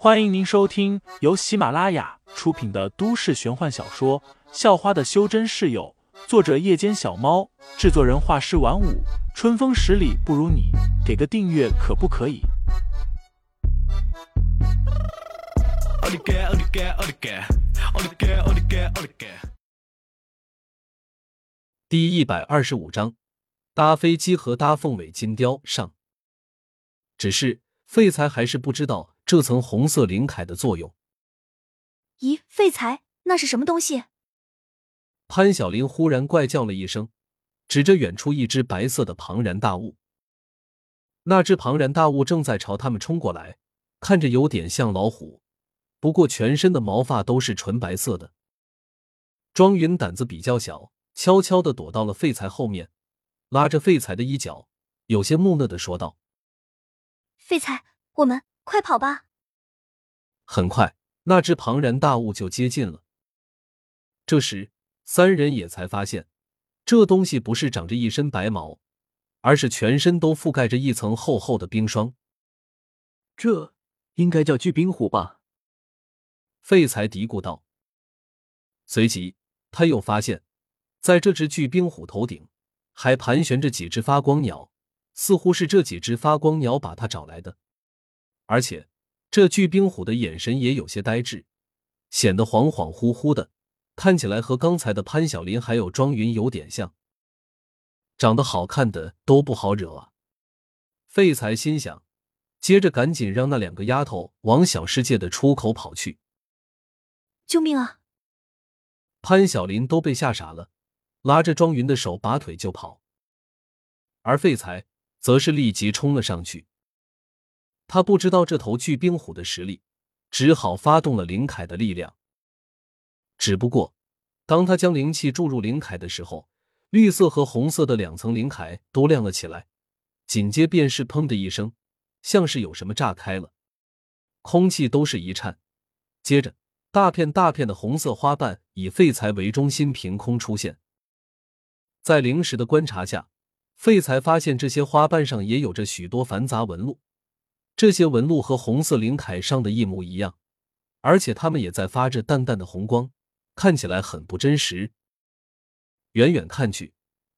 欢迎您收听由喜马拉雅出品的都市玄幻小说《校花的修真室友》，作者：夜间小猫，制作人：画师晚舞，春风十里不如你，给个订阅可不可以？第一百二十五章，搭飞机和搭凤尾金雕上。只是废材还是不知道这层红色灵铠的作用。咦，废材，那是什么东西？潘晓林忽然怪叫了一声，指着远处一只白色的庞然大物。那只庞然大物正在朝他们冲过来，看着有点像老虎，不过全身的毛发都是纯白色的。庄云胆子比较小。悄悄的躲到了废材后面，拉着废材的衣角，有些木讷的说道：“废材，我们快跑吧！”很快，那只庞然大物就接近了。这时，三人也才发现，这东西不是长着一身白毛，而是全身都覆盖着一层厚厚的冰霜。这应该叫巨冰虎吧？废材嘀咕道。随即，他又发现。在这只巨冰虎头顶，还盘旋着几只发光鸟，似乎是这几只发光鸟把他找来的。而且，这巨冰虎的眼神也有些呆滞，显得恍恍惚惚的，看起来和刚才的潘晓林还有庄云有点像。长得好看的都不好惹啊！废材心想，接着赶紧让那两个丫头往小世界的出口跑去。救命啊！潘晓林都被吓傻了。拉着庄云的手，拔腿就跑，而废材则是立即冲了上去。他不知道这头巨冰虎的实力，只好发动了灵铠的力量。只不过，当他将灵气注入灵铠的时候，绿色和红色的两层灵铠都亮了起来，紧接便是“砰”的一声，像是有什么炸开了，空气都是一颤。接着，大片大片的红色花瓣以废材为中心凭空出现。在灵石的观察下，废材发现这些花瓣上也有着许多繁杂纹路，这些纹路和红色灵铠上的一模一样，而且它们也在发着淡淡的红光，看起来很不真实。远远看去，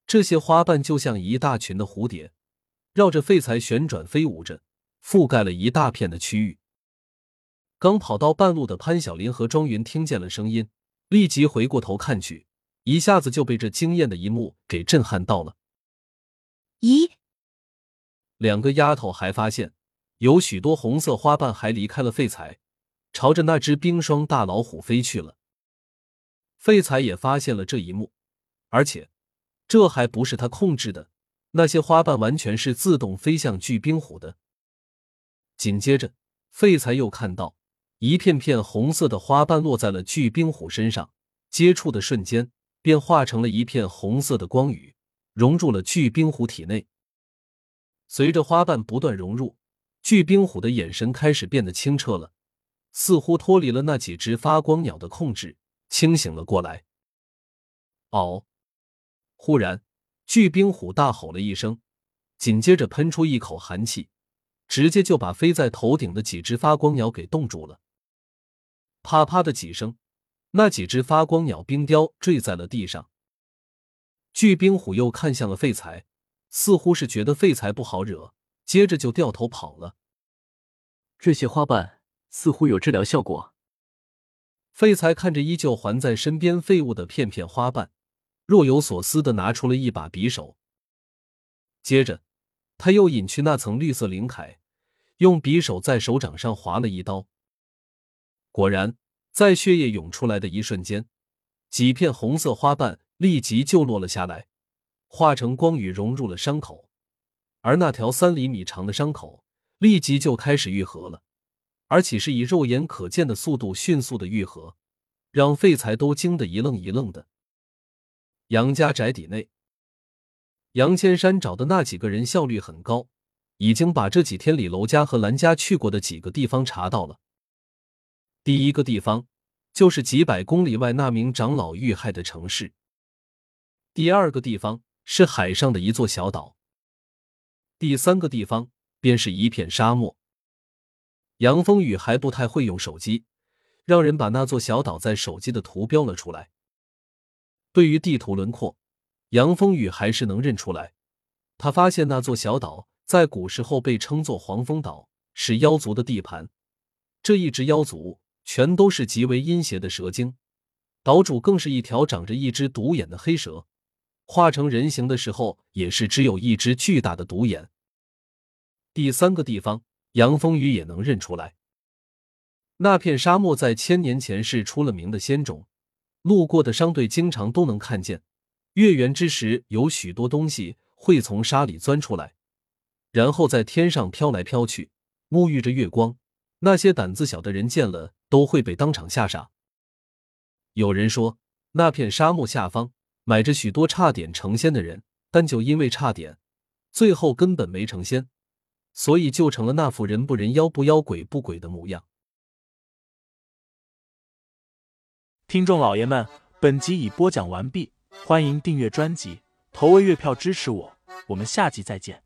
这些花瓣就像一大群的蝴蝶，绕着废材旋转飞舞着，覆盖了一大片的区域。刚跑到半路的潘晓林和庄云听见了声音，立即回过头看去。一下子就被这惊艳的一幕给震撼到了。咦，两个丫头还发现有许多红色花瓣还离开了废材，朝着那只冰霜大老虎飞去了。废材也发现了这一幕，而且这还不是他控制的，那些花瓣完全是自动飞向巨冰虎的。紧接着，废材又看到一片片红色的花瓣落在了巨冰虎身上，接触的瞬间。便化成了一片红色的光雨，融入了巨冰虎体内。随着花瓣不断融入，巨冰虎的眼神开始变得清澈了，似乎脱离了那几只发光鸟的控制，清醒了过来。嗷！忽然，巨冰虎大吼了一声，紧接着喷出一口寒气，直接就把飞在头顶的几只发光鸟给冻住了。啪啪的几声。那几只发光鸟冰雕坠在了地上。巨冰虎又看向了废材，似乎是觉得废材不好惹，接着就掉头跑了。这些花瓣似乎有治疗效果。废材看着依旧环在身边废物的片片花瓣，若有所思的拿出了一把匕首。接着，他又隐去那层绿色灵铠，用匕首在手掌上划了一刀。果然。在血液涌出来的一瞬间，几片红色花瓣立即就落了下来，化成光雨融入了伤口，而那条三厘米长的伤口立即就开始愈合了，而且是以肉眼可见的速度迅速的愈合，让废材都惊得一愣一愣的。杨家宅邸内，杨千山找的那几个人效率很高，已经把这几天李楼家和兰家去过的几个地方查到了。第一个地方就是几百公里外那名长老遇害的城市。第二个地方是海上的一座小岛。第三个地方便是一片沙漠。杨风雨还不太会用手机，让人把那座小岛在手机的图标了出来。对于地图轮廓，杨风雨还是能认出来。他发现那座小岛在古时候被称作黄风岛，是妖族的地盘。这一支妖族全都是极为阴邪的蛇精，岛主更是一条长着一只独眼的黑蛇，化成人形的时候也是只有一只巨大的独眼。第三个地方，杨风雨也能认出来，那片沙漠在千年前是出了名的仙种，路过的商队经常都能看见。月圆之时，有许多东西会从沙里钻出来，然后在天上飘来飘去，沐浴着月光。那些胆子小的人见了都会被当场吓傻。有人说，那片沙漠下方埋着许多差点成仙的人，但就因为差点，最后根本没成仙。所以就成了那副人不人、妖不妖、鬼不鬼的模样。听众老爷们，本集已播讲完毕，欢迎订阅专辑，投喂月票支持我，我们下集再见。